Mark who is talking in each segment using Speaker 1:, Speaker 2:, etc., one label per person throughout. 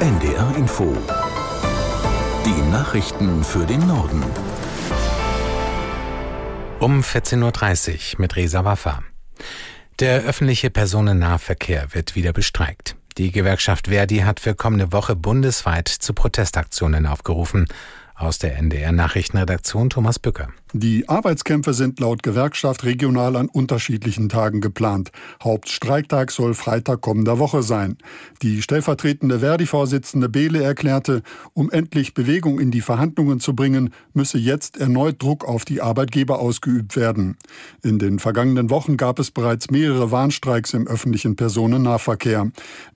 Speaker 1: NDR Info. Die Nachrichten für den Norden.
Speaker 2: Um 14.30 Uhr mit Resa Waffa. Der öffentliche Personennahverkehr wird wieder bestreikt. Die Gewerkschaft Verdi hat für kommende Woche bundesweit zu Protestaktionen aufgerufen. Aus der NDR Nachrichtenredaktion Thomas Bücker.
Speaker 3: Die Arbeitskämpfe sind laut Gewerkschaft regional an unterschiedlichen Tagen geplant. Hauptstreiktag soll Freitag kommender Woche sein. Die stellvertretende Verdi-Vorsitzende Behle erklärte, um endlich Bewegung in die Verhandlungen zu bringen, müsse jetzt erneut Druck auf die Arbeitgeber ausgeübt werden. In den vergangenen Wochen gab es bereits mehrere Warnstreiks im öffentlichen Personennahverkehr.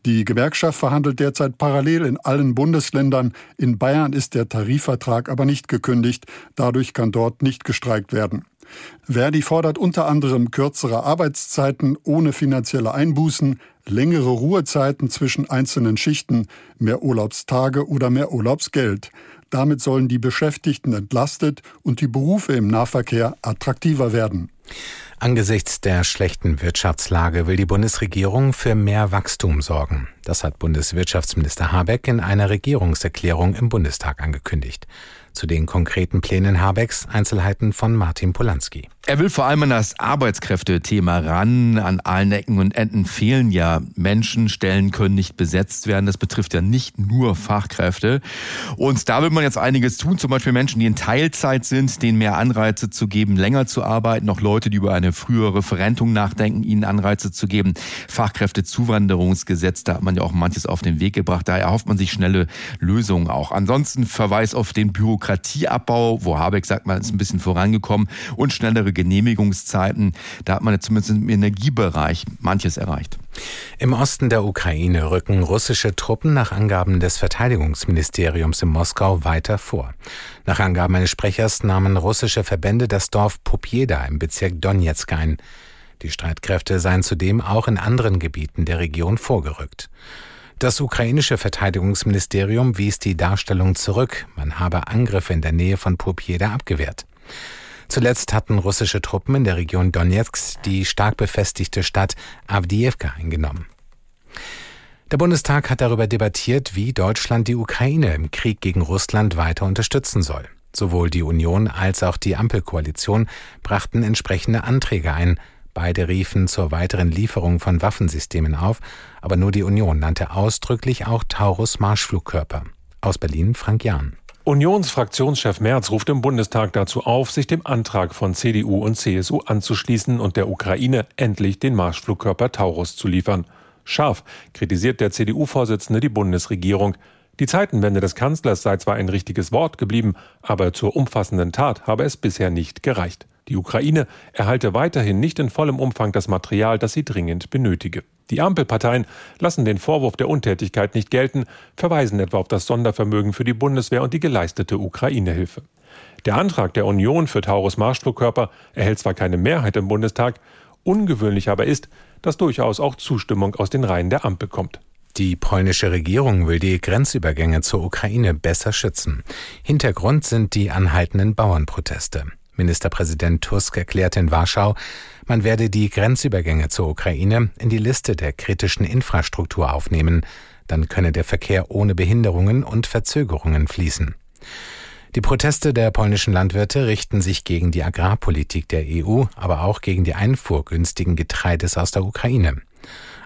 Speaker 3: Die Gewerkschaft verhandelt derzeit parallel in allen Bundesländern. In Bayern ist der Tarifvertrag aber nicht gekündigt. Dadurch kann dort nicht gestreikt werden. Verdi fordert unter anderem kürzere Arbeitszeiten ohne finanzielle Einbußen, längere Ruhezeiten zwischen einzelnen Schichten, mehr Urlaubstage oder mehr Urlaubsgeld. Damit sollen die Beschäftigten entlastet und die Berufe im Nahverkehr attraktiver werden.
Speaker 2: Angesichts der schlechten Wirtschaftslage will die Bundesregierung für mehr Wachstum sorgen. Das hat Bundeswirtschaftsminister Habeck in einer Regierungserklärung im Bundestag angekündigt. Zu den konkreten Plänen Habecks Einzelheiten von Martin Polanski.
Speaker 4: Er will vor allem an das Arbeitskräftethema ran. An allen Ecken und Enden fehlen ja Menschen. Stellen können nicht besetzt werden. Das betrifft ja nicht nur Fachkräfte. Und da will man jetzt einiges tun. Zum Beispiel Menschen, die in Teilzeit sind, denen mehr Anreize zu geben, länger zu arbeiten. Auch Leute, die über eine frühere Verrentung nachdenken, ihnen Anreize zu geben. Fachkräftezuwanderungsgesetz, da hat man ja auch manches auf den Weg gebracht. Da erhofft man sich schnelle Lösungen auch. Ansonsten Verweis auf den Bürokratie Bürokratieabbau, wo Habeck sagt, man ist ein bisschen vorangekommen und schnellere Genehmigungszeiten. Da hat man zumindest im Energiebereich manches erreicht.
Speaker 2: Im Osten der Ukraine rücken russische Truppen nach Angaben des Verteidigungsministeriums in Moskau weiter vor. Nach Angaben eines Sprechers nahmen russische Verbände das Dorf Popjeda im Bezirk Donetsk ein. Die Streitkräfte seien zudem auch in anderen Gebieten der Region vorgerückt. Das ukrainische Verteidigungsministerium wies die Darstellung zurück, man habe Angriffe in der Nähe von Popjeda abgewehrt. Zuletzt hatten russische Truppen in der Region Donetsk die stark befestigte Stadt Avdiivka eingenommen. Der Bundestag hat darüber debattiert, wie Deutschland die Ukraine im Krieg gegen Russland weiter unterstützen soll. Sowohl die Union als auch die Ampelkoalition brachten entsprechende Anträge ein, Beide riefen zur weiteren Lieferung von Waffensystemen auf, aber nur die Union nannte ausdrücklich auch Taurus Marschflugkörper. Aus Berlin Frank Jahn.
Speaker 5: Unionsfraktionschef Merz ruft im Bundestag dazu auf, sich dem Antrag von CDU und CSU anzuschließen und der Ukraine endlich den Marschflugkörper Taurus zu liefern. Scharf kritisiert der CDU-Vorsitzende die Bundesregierung. Die Zeitenwende des Kanzlers sei zwar ein richtiges Wort geblieben, aber zur umfassenden Tat habe es bisher nicht gereicht. Die Ukraine erhalte weiterhin nicht in vollem Umfang das Material, das sie dringend benötige. Die Ampelparteien lassen den Vorwurf der Untätigkeit nicht gelten, verweisen etwa auf das Sondervermögen für die Bundeswehr und die geleistete Ukraine-Hilfe. Der Antrag der Union für Taurus Marschflugkörper erhält zwar keine Mehrheit im Bundestag, ungewöhnlich aber ist, dass durchaus auch Zustimmung aus den Reihen der Ampel kommt.
Speaker 2: Die polnische Regierung will die Grenzübergänge zur Ukraine besser schützen. Hintergrund sind die anhaltenden Bauernproteste. Ministerpräsident Tusk erklärte in Warschau, man werde die Grenzübergänge zur Ukraine in die Liste der kritischen Infrastruktur aufnehmen, dann könne der Verkehr ohne Behinderungen und Verzögerungen fließen. Die Proteste der polnischen Landwirte richten sich gegen die Agrarpolitik der EU, aber auch gegen die Einfuhr günstigen Getreides aus der Ukraine.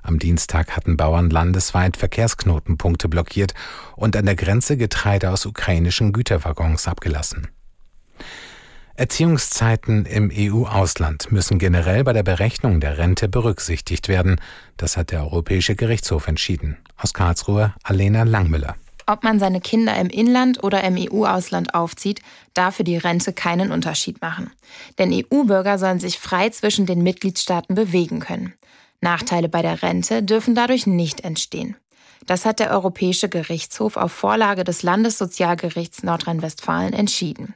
Speaker 2: Am Dienstag hatten Bauern landesweit Verkehrsknotenpunkte blockiert und an der Grenze Getreide aus ukrainischen Güterwaggons abgelassen. Erziehungszeiten im EU-Ausland müssen generell bei der Berechnung der Rente berücksichtigt werden. Das hat der Europäische Gerichtshof entschieden. Aus Karlsruhe Alena Langmüller.
Speaker 6: Ob man seine Kinder im Inland oder im EU-Ausland aufzieht, darf für die Rente keinen Unterschied machen. Denn EU-Bürger sollen sich frei zwischen den Mitgliedstaaten bewegen können. Nachteile bei der Rente dürfen dadurch nicht entstehen. Das hat der Europäische Gerichtshof auf Vorlage des Landessozialgerichts Nordrhein-Westfalen entschieden.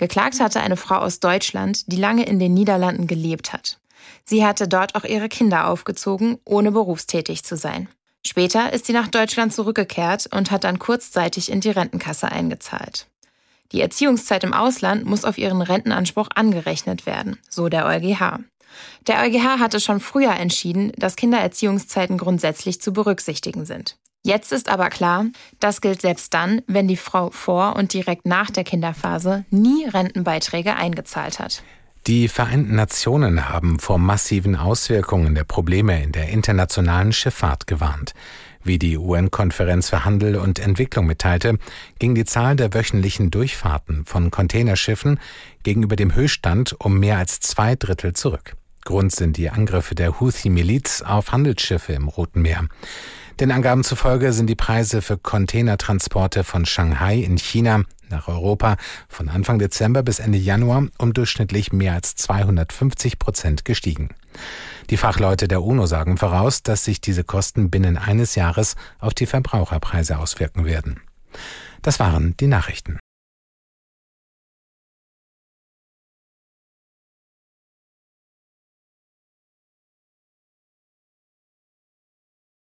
Speaker 6: Geklagt hatte eine Frau aus Deutschland, die lange in den Niederlanden gelebt hat. Sie hatte dort auch ihre Kinder aufgezogen, ohne berufstätig zu sein. Später ist sie nach Deutschland zurückgekehrt und hat dann kurzzeitig in die Rentenkasse eingezahlt. Die Erziehungszeit im Ausland muss auf ihren Rentenanspruch angerechnet werden, so der EuGH. Der EuGH hatte schon früher entschieden, dass Kindererziehungszeiten grundsätzlich zu berücksichtigen sind. Jetzt ist aber klar, das gilt selbst dann, wenn die Frau vor und direkt nach der Kinderphase nie Rentenbeiträge eingezahlt hat.
Speaker 2: Die Vereinten Nationen haben vor massiven Auswirkungen der Probleme in der internationalen Schifffahrt gewarnt. Wie die UN-Konferenz für Handel und Entwicklung mitteilte, ging die Zahl der wöchentlichen Durchfahrten von Containerschiffen gegenüber dem Höchststand um mehr als zwei Drittel zurück. Grund sind die Angriffe der Houthi-Miliz auf Handelsschiffe im Roten Meer. Den Angaben zufolge sind die Preise für Containertransporte von Shanghai in China nach Europa von Anfang Dezember bis Ende Januar um durchschnittlich mehr als 250 Prozent gestiegen. Die Fachleute der UNO sagen voraus, dass sich diese Kosten binnen eines Jahres auf die Verbraucherpreise auswirken werden. Das waren die Nachrichten.